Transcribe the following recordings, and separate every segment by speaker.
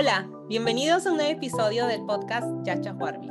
Speaker 1: Hola, bienvenidos a un nuevo episodio del podcast Yacha Huarbi.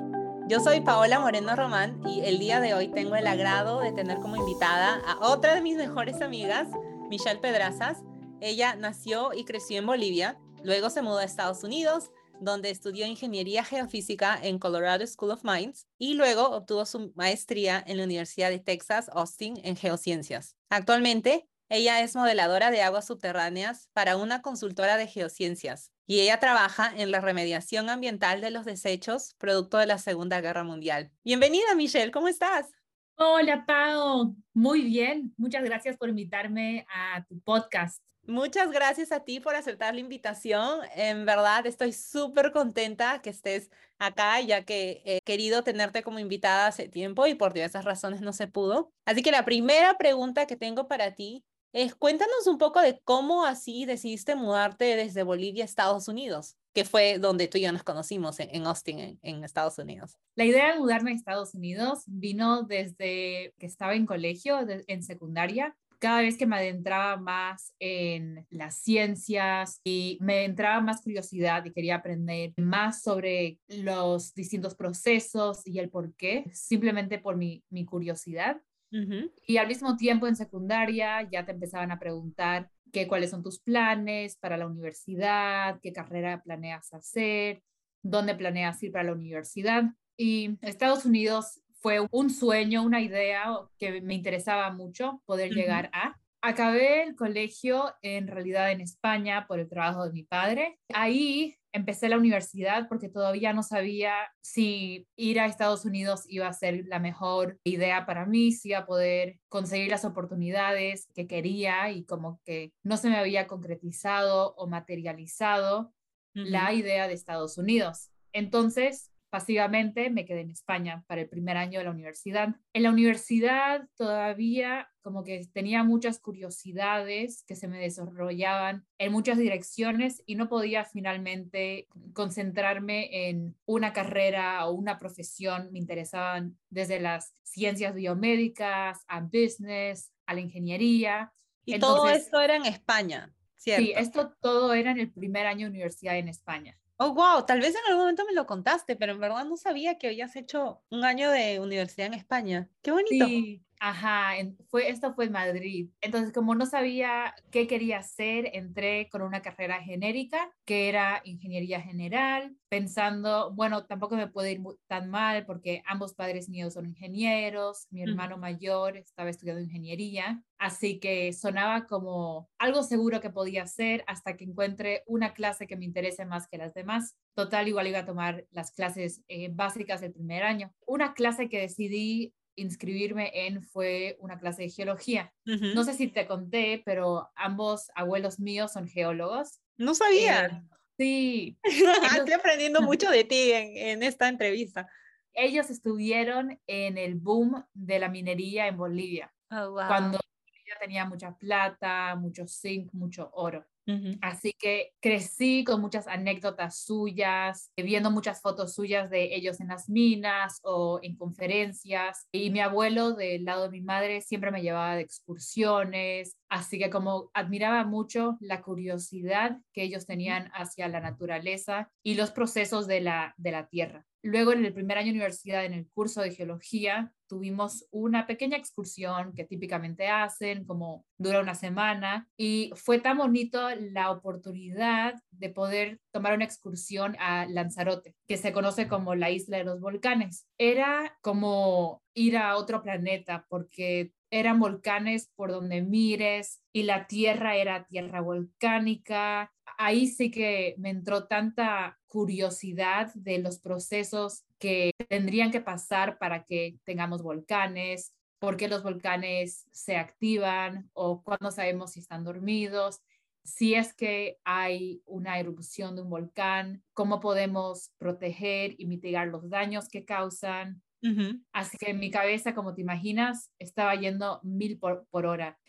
Speaker 1: Yo soy Paola Moreno Román y el día de hoy tengo el agrado de tener como invitada a otra de mis mejores amigas, Michelle Pedrazas. Ella nació y creció en Bolivia, luego se mudó a Estados Unidos, donde estudió ingeniería geofísica en Colorado School of Mines y luego obtuvo su maestría en la Universidad de Texas, Austin, en geociencias. Actualmente, ella es modeladora de aguas subterráneas para una consultora de geociencias y ella trabaja en la remediación ambiental de los desechos producto de la Segunda Guerra Mundial. Bienvenida, Michelle, ¿cómo estás?
Speaker 2: Hola, Pau. Muy bien. Muchas gracias por invitarme a tu podcast.
Speaker 1: Muchas gracias a ti por aceptar la invitación. En verdad, estoy súper contenta que estés acá, ya que he querido tenerte como invitada hace tiempo y por diversas razones no se pudo. Así que la primera pregunta que tengo para ti es, cuéntanos un poco de cómo así decidiste mudarte desde Bolivia a Estados Unidos, que fue donde tú y yo nos conocimos, en, Austin, en, Estados Unidos.
Speaker 2: La idea de mudarme a Estados Unidos vino desde que estaba en colegio, en secundaria cada vez que me adentraba más en las ciencias y me entraba más curiosidad y quería aprender más sobre los distintos procesos y el por qué, simplemente por mi, mi curiosidad, y al mismo tiempo en secundaria ya te empezaban a preguntar qué cuáles son tus planes para la universidad, qué carrera planeas hacer, dónde planeas ir para la universidad. Y Estados Unidos fue un sueño, una idea que me interesaba mucho poder llegar a. Acabé el colegio en realidad en España por el trabajo de mi padre. Ahí empecé la universidad porque todavía no sabía si ir a Estados Unidos iba a ser la mejor idea para mí, si iba a poder conseguir las oportunidades que quería y como que no se me había concretizado o materializado la idea de Estados Unidos. Entonces, pasivamente me quedé en España para el primer año de la universidad. En la universidad todavía como que tenía muchas curiosidades que se me desarrollaban en muchas direcciones y no podía finalmente concentrarme en una carrera o una profesión. Me interesaban desde las ciencias biomédicas a business, a la ingeniería.
Speaker 1: Y todo esto era en España, ¿cierto?
Speaker 2: Sí, esto todo era en el primer año de universidad en España.
Speaker 1: Oh, wow, tal vez en algún momento me lo contaste, pero en verdad no sabía que habías hecho un año de universidad en España. Qué bonito.
Speaker 2: Sí, Ajá, fue, esto fue en Madrid. Entonces, como no sabía qué quería hacer, entré con una carrera genérica, que era ingeniería general, pensando, bueno, tampoco me puede ir tan mal porque ambos padres míos son ingenieros, mi mm. hermano mayor estaba estudiando ingeniería, así que sonaba como algo seguro que podía hacer hasta que encuentre una clase que me interese más que las demás. Total, igual iba a tomar las clases eh, básicas del primer año. Una clase que decidí inscribirme en fue una clase de geología. No sé si te conté, pero ambos abuelos míos son geólogos.
Speaker 1: No sabía. Eh,
Speaker 2: sí.
Speaker 1: Estoy aprendiendo mucho de ti en, esta entrevista.
Speaker 2: Ellos estuvieron en el boom de la minería en Bolivia. Oh, cuando tenía mucha plata, mucho zinc, mucho oro. Así que crecí con muchas anécdotas suyas, eh, viendo muchas fotos suyas de ellos en las minas o en conferencias. Y mi abuelo del lado de mi madre siempre me llevaba de excursiones, así que como admiraba mucho la curiosidad que ellos tenían hacia la naturaleza y los procesos de la, de la tierra. Luego, en el primer año de universidad, en el curso de geología, tuvimos una pequeña excursión que típicamente hacen, como dura una semana, y fue tan bonito la oportunidad de poder tomar una excursión a Lanzarote, que se conoce como la isla de los volcanes. Era como ir a otro planeta porque eran volcanes por donde mires y la tierra era tierra volcánica. Ahí sí que me entró tanta curiosidad de los procesos que tendrían que pasar para que tengamos volcanes, por qué los volcanes se activan o cuándo sabemos si están dormidos, si es que hay una erupción de un volcán, cómo podemos proteger y mitigar los daños que causan. Así que en mi cabeza, como te imaginas, estaba yendo mil por, por hora.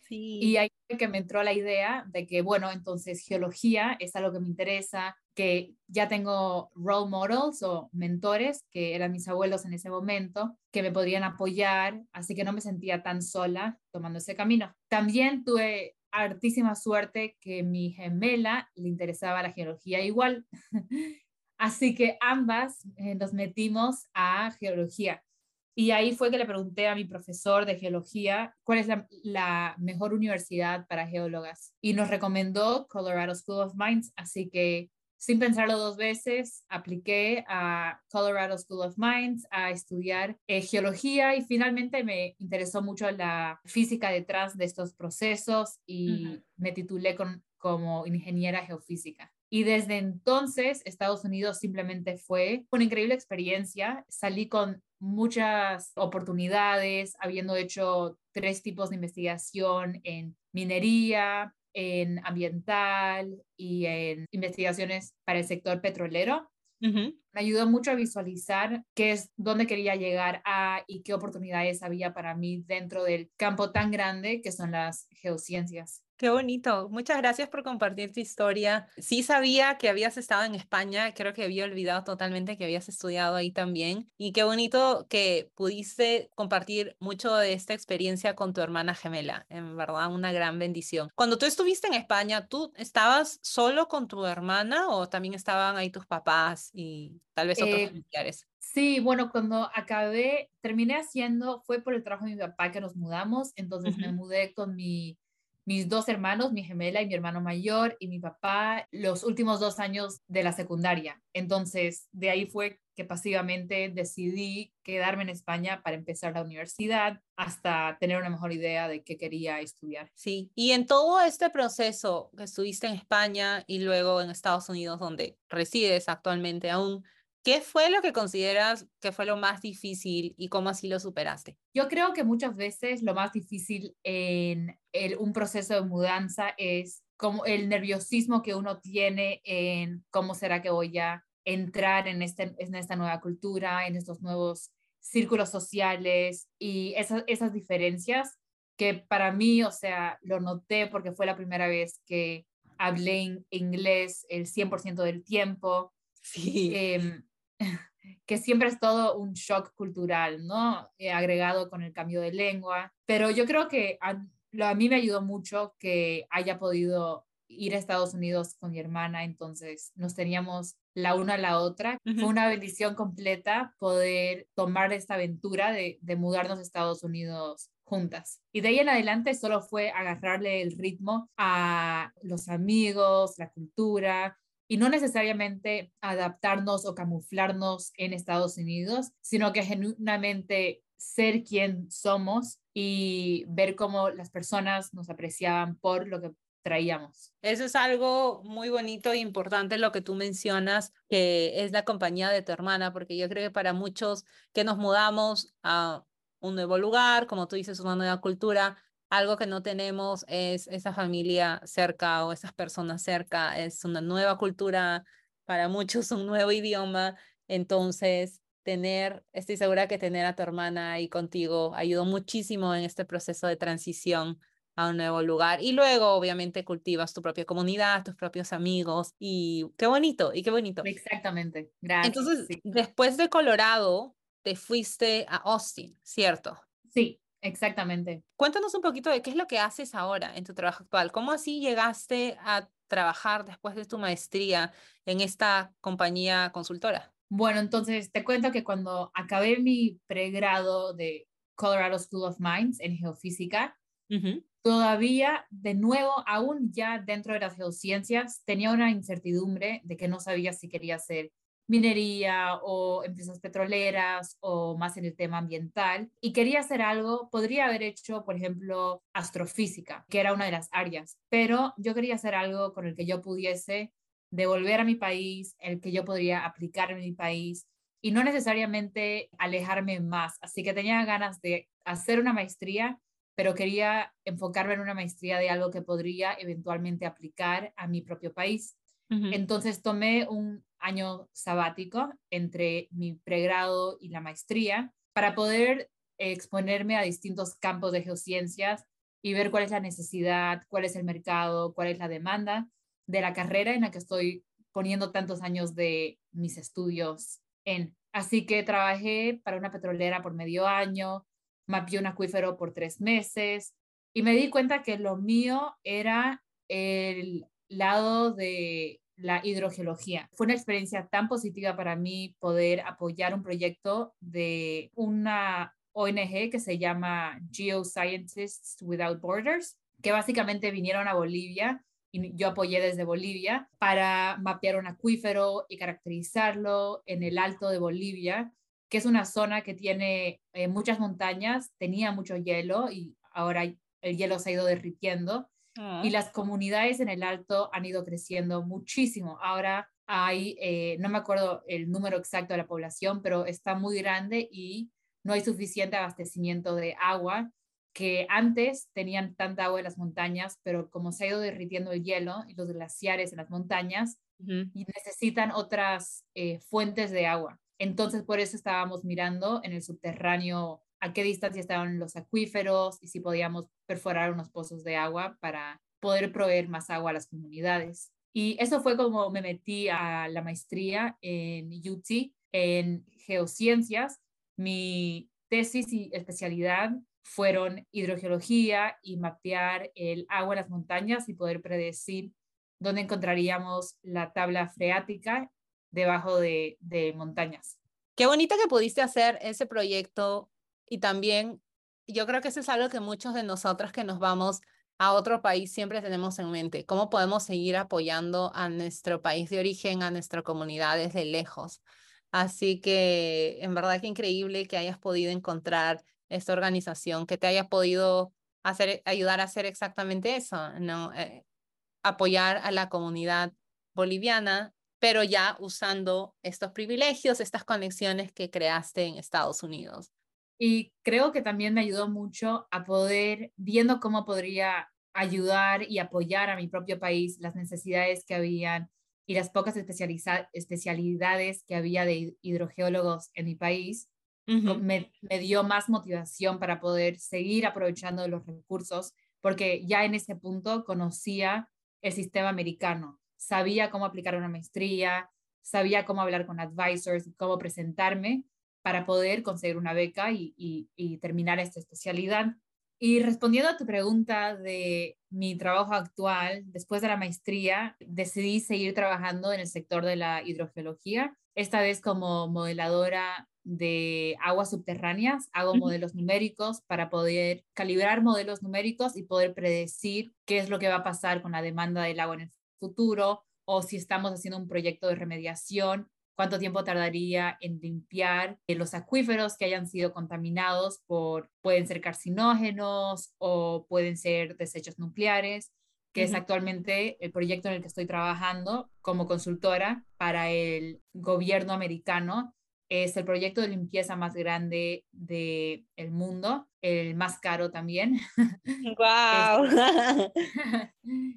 Speaker 2: Y ahí que me entró la idea de que, bueno, entonces geología es algo que me interesa, que ya tengo role models o mentores, que eran mis abuelos en ese momento, que me podrían apoyar, así que no me sentía tan sola tomando ese camino. También tuve hartísima suerte que mi gemela le interesaba la geología igual. Así que ambas eh, nos metimos a geología. Y ahí fue que le pregunté a mi profesor de geología cuál es la, la, mejor universidad para geólogas. Y nos recomendó Colorado School of Mines. Así que sin pensarlo dos veces, apliqué a Colorado School of Mines a estudiar eh, geología y finalmente me interesó mucho la física detrás de estos procesos y me titulé con, como ingeniera geofísica. Y desde entonces Estados Unidos simplemente fue una increíble experiencia. Salí con muchas oportunidades, habiendo hecho tres tipos de investigación en minería, en ambiental y en investigaciones para el sector petrolero. Me ayudó mucho a visualizar qué es, dónde quería llegar a y qué oportunidades había para mí dentro del campo tan grande que son las geociencias.
Speaker 1: Qué bonito. Muchas gracias por compartir tu historia. Sí sabía que habías estado en España, creo que había olvidado totalmente que habías estudiado ahí también. Y qué bonito que pudiste compartir mucho de esta experiencia con tu hermana gemela. En verdad, una gran bendición. Cuando tú estuviste en España, ¿tú estabas solo con tu hermana o también estaban ahí tus papás y tal vez otros eh, familiares?
Speaker 2: Sí, bueno, cuando acabé, terminé haciendo, fue por el trabajo de mi papá que nos mudamos, entonces me mudé con mi mis dos hermanos, mi gemela y mi hermano mayor, y mi papá los últimos dos años de la secundaria. Entonces, de ahí fue que pasivamente decidí quedarme en España para empezar la universidad hasta tener una mejor idea de qué quería estudiar.
Speaker 1: Sí, y en todo este proceso que estuviste en España y luego en Estados Unidos, donde resides actualmente aún, ¿Qué fue lo que consideras que fue lo más difícil y cómo así lo superaste?
Speaker 2: Yo creo que muchas veces lo más difícil en un proceso de mudanza es como el nerviosismo que uno tiene en cómo será que voy a entrar en, este, en esta nueva cultura, en estos nuevos círculos sociales y esas, esas diferencias que para mí, o sea, lo noté porque fue la primera vez que hablé inglés el 100% del tiempo.
Speaker 1: Sí.
Speaker 2: Em, que siempre es todo un shock cultural, ¿no? Eh, agregado con el cambio de lengua. Pero yo creo que a, a mí me ayudó mucho que haya podido ir a Estados Unidos con mi hermana, entonces nos teníamos la una a la otra. Fue una bendición completa poder tomar esta aventura de, de mudarnos a Estados Unidos juntas. Y de ahí en adelante solo fue agarrarle el ritmo a los amigos, la cultura, y no necesariamente adaptarnos o camuflarnos en Estados Unidos, sino que genuinamente ser quien somos y ver cómo las personas nos apreciaban por lo que traíamos.
Speaker 1: Eso es algo muy bonito e importante lo que tú mencionas, que es la compañía de tu hermana, porque yo creo que para muchos que nos mudamos a un nuevo lugar, como tú dices, una nueva cultura, algo que no tenemos es esa familia cerca o esas personas cerca, es una nueva cultura, para muchos un nuevo idioma, entonces tener, estoy segura que tener a tu hermana ahí contigo ayudó muchísimo en este proceso de transición a un nuevo lugar y luego obviamente cultivas tu propia comunidad, tus propios amigos y qué bonito, y qué bonito.
Speaker 2: Exactamente, gracias.
Speaker 1: Entonces, después de Colorado, te fuiste a Austin, ¿cierto?
Speaker 2: Sí, Exactamente.
Speaker 1: Cuéntanos un poquito de qué es lo que haces ahora en tu trabajo actual. ¿Cómo así llegaste a trabajar después de tu maestría en esta compañía consultora?
Speaker 2: Bueno, entonces te cuento que cuando acabé mi pregrado de Colorado School of Mines en geofísica, todavía, de nuevo, aún ya dentro de las geociencias, tenía una incertidumbre de que no sabía si quería ser minería o empresas petroleras o más en el tema ambiental. Y quería hacer algo, podría haber hecho, por ejemplo, astrofísica, que era una de las áreas, pero yo quería hacer algo con el que yo pudiese devolver a mi país, el que yo podría aplicar en mi país y no necesariamente alejarme más. Así que tenía ganas de hacer una maestría, pero quería enfocarme en una maestría de algo que podría eventualmente aplicar a mi propio país. Entonces tomé un año sabático entre mi pregrado y la maestría para poder exponerme a distintos campos de geociencias y ver cuál es la necesidad, cuál es el mercado, cuál es la demanda de la carrera en la que estoy poniendo tantos años de mis estudios en. Así que trabajé para una petrolera por medio año, mapeé un acuífero por tres meses, Y me di cuenta que lo mío era el lado de la hidrogeología. Fue una experiencia tan positiva para mí poder apoyar un proyecto de una ONG que se llama Geoscientists Without Borders, que básicamente vinieron a Bolivia y yo apoyé desde Bolivia para mapear un acuífero y caracterizarlo en el alto de Bolivia, que es una zona que tiene eh, muchas montañas, tenía mucho hielo y ahora el hielo se ha ido derritiendo y ah. las comunidades en el alto han ido creciendo muchísimo. Ahora hay, eh, no me acuerdo el número exacto de la población, pero está muy grande y no hay suficiente abastecimiento de agua que antes tenían tanta agua en las montañas, pero como se ha ido derritiendo el hielo y los glaciares en las montañas, y necesitan otras eh, fuentes de agua. Entonces, por eso estábamos mirando en el subterráneo a qué distancia estaban los acuíferos y si podíamos perforar unos pozos de agua para poder proveer más agua a las comunidades. Y eso fue como me metí a la maestría en UT en geociencias. Mi tesis y especialidad fueron hidrogeología y mapear el agua en las montañas y poder predecir dónde encontraríamos la tabla freática debajo de, de montañas.
Speaker 1: Qué bonito que pudiste hacer ese proyecto y también yo creo que eso es algo que muchos de nosotros que nos vamos a otro país siempre tenemos en mente, cómo podemos seguir apoyando a nuestro país de origen, a nuestra comunidad desde lejos. Así que en verdad que increíble que hayas podido encontrar esta organización que te haya podido hacer, ayudar a hacer exactamente eso, ¿no? Eh, apoyar a la comunidad boliviana, pero ya usando estos privilegios, estas conexiones que creaste en Estados Unidos.
Speaker 2: Y creo que también me ayudó mucho a poder, viendo cómo podría ayudar y apoyar a mi propio país, las necesidades que habían y las pocas especialidades que había de hidrogeólogos en mi país, me, dio más motivación para poder seguir aprovechando los recursos, porque ya en ese punto conocía el sistema americano, sabía cómo aplicar una maestría, sabía cómo hablar con advisors, cómo presentarme para poder conseguir una beca y, y terminar esta especialidad. Y respondiendo a tu pregunta de mi trabajo actual, después de la maestría, decidí seguir trabajando en el sector de la hidrogeología, esta vez como modeladora de aguas subterráneas, hago modelos numéricos para poder calibrar modelos numéricos y poder predecir qué es lo que va a pasar con la demanda del agua en el futuro o si estamos haciendo un proyecto de remediación, cuánto tiempo tardaría en limpiar eh, los acuíferos que hayan sido contaminados por, pueden ser carcinógenos o pueden ser desechos nucleares que es actualmente el proyecto en el que estoy trabajando como consultora para el gobierno americano es el proyecto de limpieza más grande del el mundo, el más caro también.
Speaker 1: ¡Wow!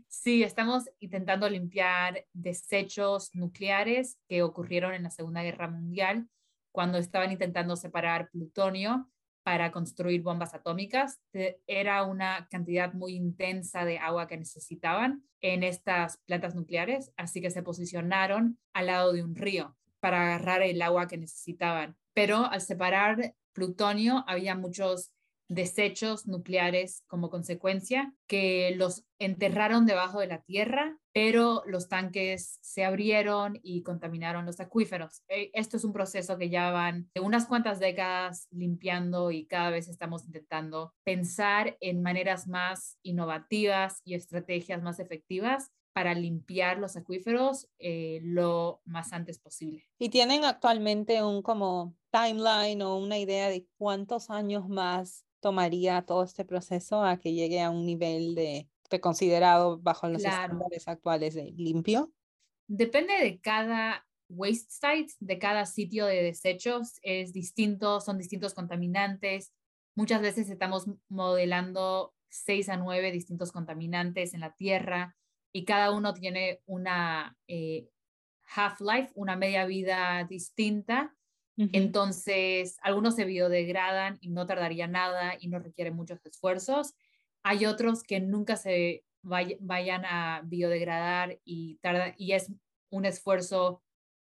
Speaker 2: sí, estamos intentando limpiar desechos nucleares que ocurrieron en la Segunda Guerra Mundial cuando estaban intentando separar plutonio para construir bombas atómicas. Era una cantidad muy intensa de agua que necesitaban en estas plantas nucleares, así que se posicionaron al lado de un río para agarrar el agua que necesitaban. Pero al separar plutonio había muchos desechos nucleares como consecuencia que los enterraron debajo de la tierra, pero los tanques se abrieron y contaminaron los acuíferos. E, esto es un proceso que ya van de unas cuantas décadas limpiando y cada vez estamos intentando pensar en maneras más innovativas y estrategias más efectivas para limpiar los acuíferos eh, lo más antes posible.
Speaker 1: ¿Y tienen actualmente un como timeline o una idea de cuántos años más tomaría todo este proceso a que llegue a un nivel de, considerado bajo los estándares actuales de limpio?
Speaker 2: Depende de cada waste site, de cada sitio de desechos, es distinto, son distintos contaminantes. Muchas veces estamos modelando seis a nueve distintos contaminantes en la tierra y cada uno tiene una eh, half-life, una media vida distinta. Entonces, algunos se biodegradan y no tardaría nada y no requieren muchos esfuerzos. Hay otros que nunca se vayan a biodegradar y, tarda, y es un esfuerzo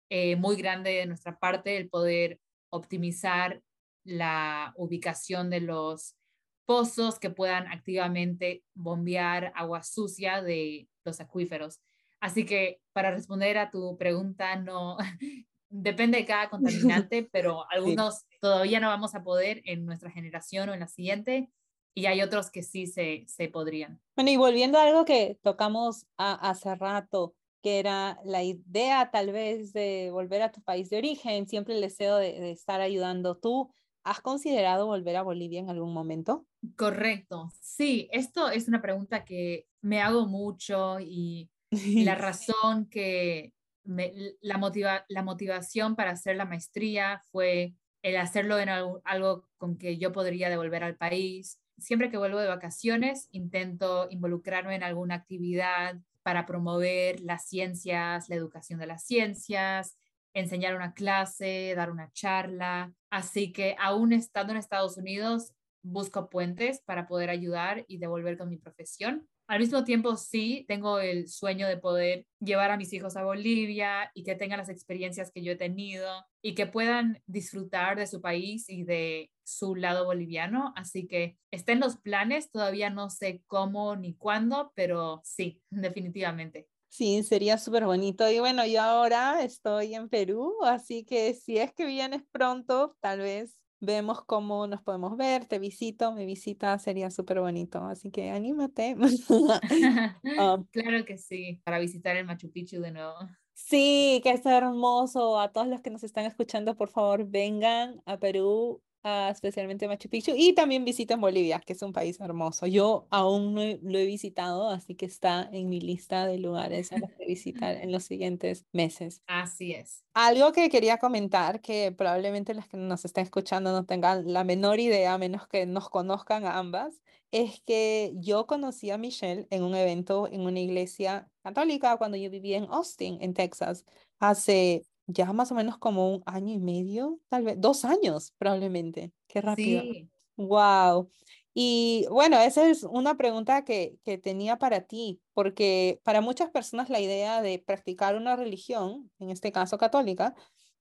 Speaker 2: eh, muy grande de nuestra parte el poder optimizar la ubicación de los pozos que puedan activamente bombear agua sucia de los acuíferos. Así que para responder a tu pregunta, no, depende de cada contaminante, pero algunos todavía no vamos a poder en nuestra generación o en la siguiente, y hay otros que sí se, se podrían.
Speaker 1: Bueno, y volviendo a algo que tocamos hace rato, que era la idea tal vez de volver a tu país de origen, siempre el deseo de, de estar ayudando. ¿Tú has considerado volver a Bolivia en algún momento?
Speaker 2: Correcto, sí, esto es una pregunta que me hago mucho y la razón que la, motiva, la motivación para hacer la maestría fue el hacerlo en algo, algo, con que yo podría devolver al país. Siempre que vuelvo de vacaciones, intento involucrarme en alguna actividad para promover las ciencias, la educación de las ciencias, enseñar una clase, dar una charla. Así que aún estando en Estados Unidos, busco puentes para poder ayudar y devolver con mi profesión. Al mismo tiempo, sí, tengo el sueño de poder llevar a mis hijos a Bolivia y que tengan las experiencias que yo he tenido y que puedan disfrutar de su país y de su lado boliviano. Así que está en los planes, todavía no sé cómo ni cuándo, pero sí, definitivamente.
Speaker 1: Sí, sería súper bonito. Y bueno, yo ahora estoy en Perú, así que si es que vienes pronto, tal vez vemos cómo nos podemos ver, te visito, me visita, sería súper bonito, así que anímate.
Speaker 2: Um, claro que sí, para visitar el Machu Picchu de nuevo.
Speaker 1: Sí, que es hermoso. A todos los que nos están escuchando, por favor, vengan a Perú especialmente Machu Picchu, y también visiten Bolivia, que es un país hermoso. Yo aún no lo he visitado, así que está en mi lista de lugares a los que visitar en los siguientes meses.
Speaker 2: Así es.
Speaker 1: Algo que quería comentar, que probablemente los que nos estén escuchando no tengan la menor idea, a menos que nos conozcan a ambas, es que yo conocí a Michelle en un evento en una iglesia católica cuando yo vivía en Austin, en Texas, hace ya más o menos como un año y medio, tal vez, dos años probablemente. Qué rápido. Sí. Wow. Y bueno, esa es una pregunta que, que tenía para ti, porque para muchas personas la idea de practicar una religión, en este caso católica,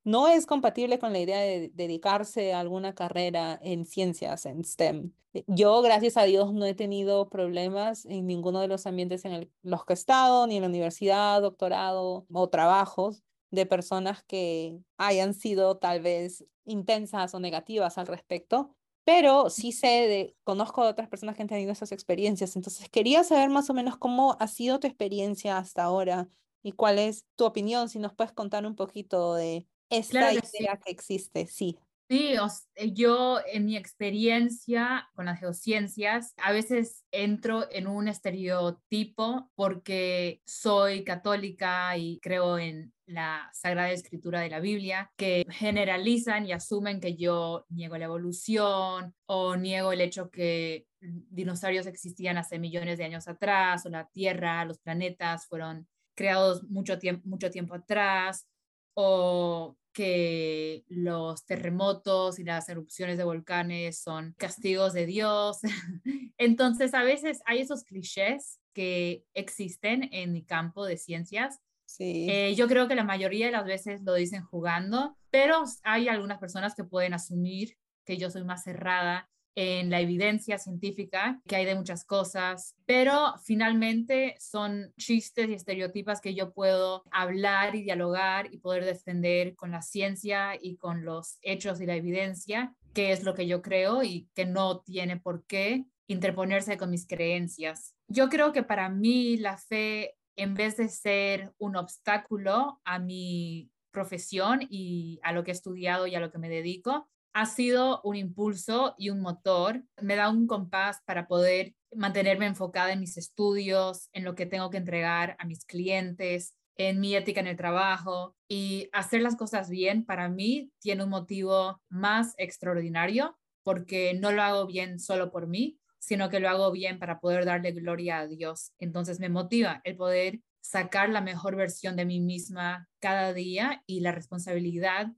Speaker 1: no es compatible con la idea de dedicarse a alguna carrera en ciencias, en STEM. Yo, gracias a Dios, no he tenido problemas en ninguno de los ambientes en los que he estado, ni en la universidad, doctorado o trabajos de personas que hayan sido tal vez intensas o negativas al respecto, pero sí sé, de, conozco a otras personas que han tenido esas experiencias, entonces quería saber más o menos cómo ha sido tu experiencia hasta ahora y cuál es tu opinión, si nos puedes contar un poquito de esta idea que existe, sí.
Speaker 2: Sí, eh, yo en mi experiencia con las geociencias, a veces entro en un estereotipo porque soy católica y creo en la Sagrada Escritura de la Biblia, que generalizan y asumen que yo niego la evolución o niego el hecho que dinosaurios existían hace millones de años atrás o la Tierra, los planetas fueron creados mucho, tiempo mucho tiempo atrás o que los terremotos y las erupciones de volcanes son castigos de Dios. Entonces, a veces hay esos clichés que existen en mi campo de ciencias. Eh, yo creo que la mayoría de las veces lo dicen jugando, pero hay algunas personas que pueden asumir que yo soy más cerrada en la evidencia científica que hay de muchas cosas, pero finalmente son chistes y estereotipas que yo puedo hablar y dialogar y poder defender con la ciencia y con los hechos y la evidencia, que es lo que yo creo y que no tiene por qué interponerse con mis creencias. Yo creo que para mí la fe, en vez de ser un obstáculo a mi profesión y a lo que he estudiado y a lo que me dedico, ha sido un impulso y un motor. Me da un compás para poder mantenerme enfocada en mis estudios, en lo que tengo que entregar a mis clientes, en mi ética en el trabajo y hacer las cosas bien para mí tiene un motivo más extraordinario porque no lo hago bien solo por mí, sino que lo hago bien para poder darle gloria a Dios. Entonces me motiva el poder sacar la mejor versión de mí misma cada día y la responsabilidad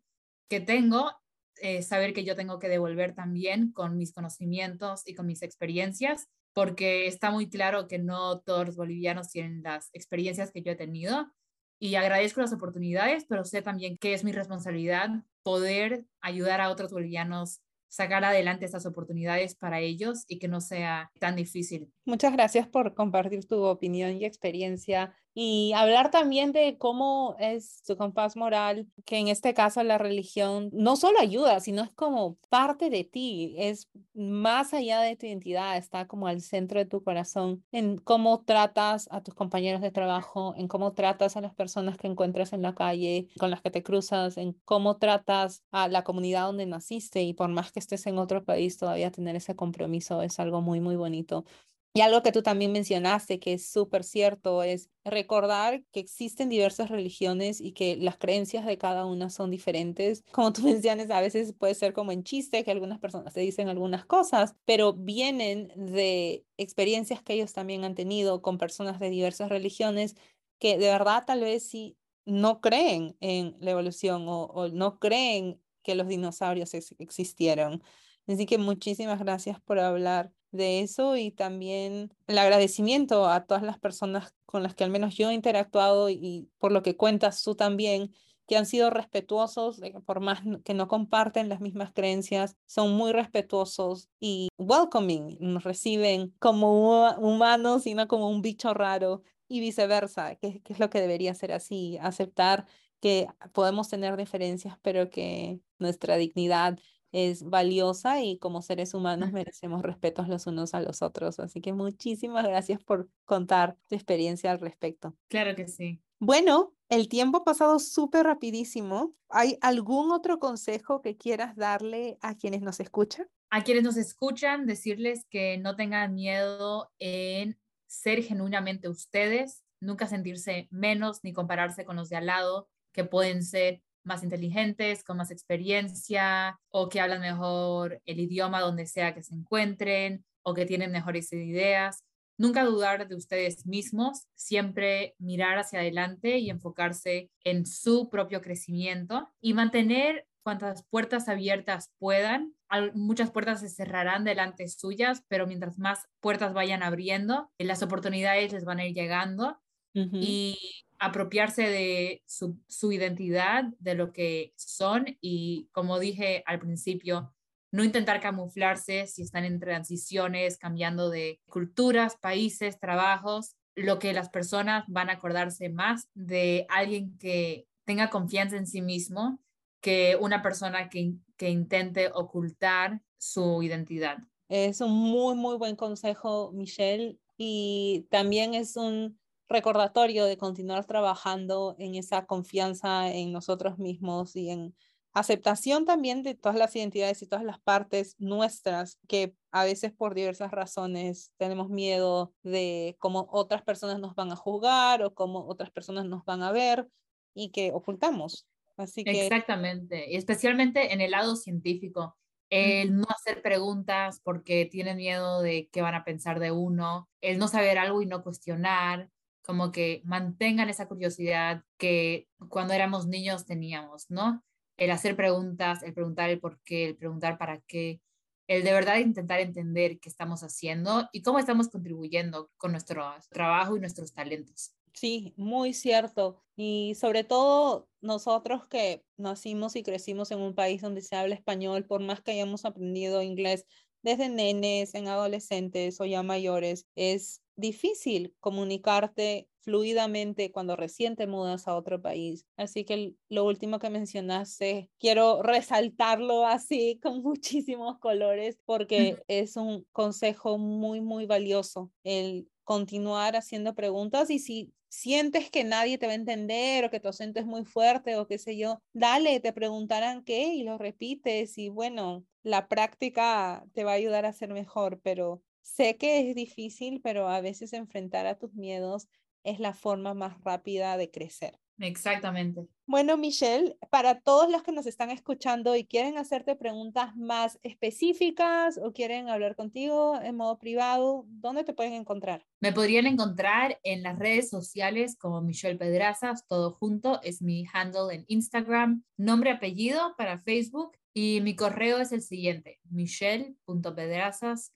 Speaker 2: que tengo eh, saber que yo tengo que devolver también con mis conocimientos y con mis experiencias, porque está muy claro que no todos los bolivianos tienen las experiencias que yo he tenido y agradezco las oportunidades, pero sé también que es mi responsabilidad poder ayudar a otros bolivianos sacar adelante estas oportunidades para ellos y que no sea tan difícil.
Speaker 1: Muchas gracias por compartir tu opinión y experiencia y hablar también de cómo es su compás moral, que en este caso la religión no solo ayuda, sino es como parte de ti, es más allá de tu identidad, está como al centro de tu corazón, en cómo tratas a tus compañeros de trabajo, en cómo tratas a las personas que encuentras en la calle, con las que te cruzas, en cómo tratas a la comunidad donde naciste y por más que estés en otro país, todavía tener ese compromiso es algo muy, muy bonito. Y algo que tú también mencionaste, que es súper cierto, es recordar que existen diversas religiones y que las creencias de cada una son diferentes. Como tú mencionas, a veces puede ser como en chiste que algunas personas te dicen algunas cosas, pero vienen de experiencias que ellos también han tenido con personas de diversas religiones que de verdad tal vez sí no creen en la evolución o, no creen que los dinosaurios existieron. Así que muchísimas gracias por hablar de eso y también el agradecimiento a todas las personas con las que al menos yo he interactuado y por lo que cuentas tú también, que han sido respetuosos, por más que no comparten las mismas creencias, son muy respetuosos y welcoming, nos reciben como humanos y no como un bicho raro y viceversa, que, que es lo que debería ser así, aceptar que podemos tener diferencias, pero que nuestra dignidad es valiosa y como seres humanos merecemos respetos los unos a los otros. Así que muchísimas gracias por contar tu experiencia al respecto.
Speaker 2: Claro que sí.
Speaker 1: Bueno, el tiempo ha pasado súper rapidísimo. ¿Hay algún otro consejo que quieras darle a quienes nos escuchan?
Speaker 2: A quienes nos escuchan, decirles que no tengan miedo en ser genuinamente ustedes, nunca sentirse menos ni compararse con los de al lado, que pueden ser más inteligentes, con más experiencia o que hablan mejor el idioma donde sea que se encuentren o que tienen mejores ideas. Nunca dudar de ustedes mismos, siempre mirar hacia adelante y enfocarse en su propio crecimiento y mantener cuantas puertas abiertas puedan. Muchas puertas se cerrarán delante suyas, pero mientras más puertas vayan abriendo, las oportunidades les van a ir llegando. Y apropiarse de su, identidad, de lo que son y, como dije al principio, no intentar camuflarse si están en transiciones, cambiando de culturas, países, trabajos, lo que las personas van a acordarse más de alguien que tenga confianza en sí mismo que una persona que, que intente ocultar su identidad.
Speaker 1: Es un muy, muy buen consejo, Michelle, y también es un recordatorio de continuar trabajando en esa confianza en nosotros mismos y en aceptación también de todas las identidades y todas las partes nuestras que a veces por diversas razones tenemos miedo de cómo otras personas nos van a juzgar o cómo otras personas nos van a ver y que ocultamos. Así que...
Speaker 2: Exactamente, y especialmente en el lado científico. El no hacer preguntas porque tienen miedo de qué van a pensar de uno, el no saber algo y no cuestionar, como que mantengan esa curiosidad que cuando éramos niños teníamos, ¿no? El hacer preguntas, el preguntar el por qué, el preguntar para qué, el de verdad intentar entender qué estamos haciendo y cómo estamos contribuyendo con nuestro trabajo y nuestros talentos.
Speaker 1: Sí, muy cierto. Y sobre todo nosotros que nacimos y crecimos en un país donde se habla español, por más que hayamos aprendido inglés desde nenes, en adolescentes o ya mayores, es difícil comunicarte fluidamente cuando recién te mudas a otro país. Así que lo último que mencionaste, quiero resaltarlo así con muchísimos colores porque es un consejo muy, muy valioso el continuar haciendo preguntas y si sientes que nadie te va a entender o que tu acento es muy fuerte o qué sé yo, dale, te preguntarán qué y lo repites y bueno, la práctica te va a ayudar a ser mejor, pero Sé que es difícil, pero a veces enfrentar a tus miedos es la forma más rápida de crecer.
Speaker 2: Exactamente.
Speaker 1: Bueno, Michelle, para todos los que nos están escuchando y quieren hacerte preguntas más específicas o quieren hablar contigo en modo privado, ¿dónde te pueden encontrar?
Speaker 2: Me podrían encontrar en las redes sociales como Michelle Pedrazas, todo junto, es mi handle en Instagram, nombre, apellido para Facebook y mi correo es el siguiente, michelle.pedrazas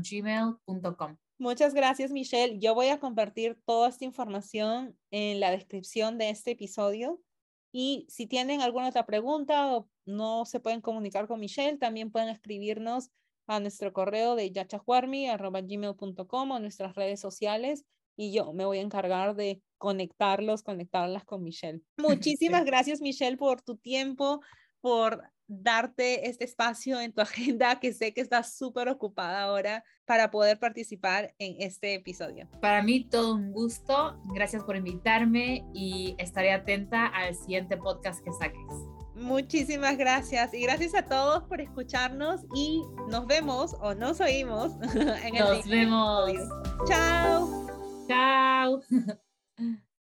Speaker 2: gmail.com
Speaker 1: Muchas gracias, Michelle. Yo voy a compartir toda esta información en la descripción de este episodio. Y si tienen alguna otra pregunta o no se pueden comunicar con Michelle, también pueden escribirnos a nuestro correo de yachajuarmi.gmail.com o nuestras redes sociales y yo me voy a encargar de conectarlos, conectarlas con Michelle. Muchísimas gracias, Michelle, por tu tiempo, por darte este espacio en tu agenda, que sé que estás súper ocupada ahora para poder participar en este episodio.
Speaker 2: Para mí todo un gusto, gracias por invitarme y estaré atenta al siguiente podcast que saques.
Speaker 1: Muchísimas gracias y gracias a todos por escucharnos y nos vemos o nos oímos
Speaker 2: en el Nos vemos.
Speaker 1: Chao.
Speaker 2: Chao.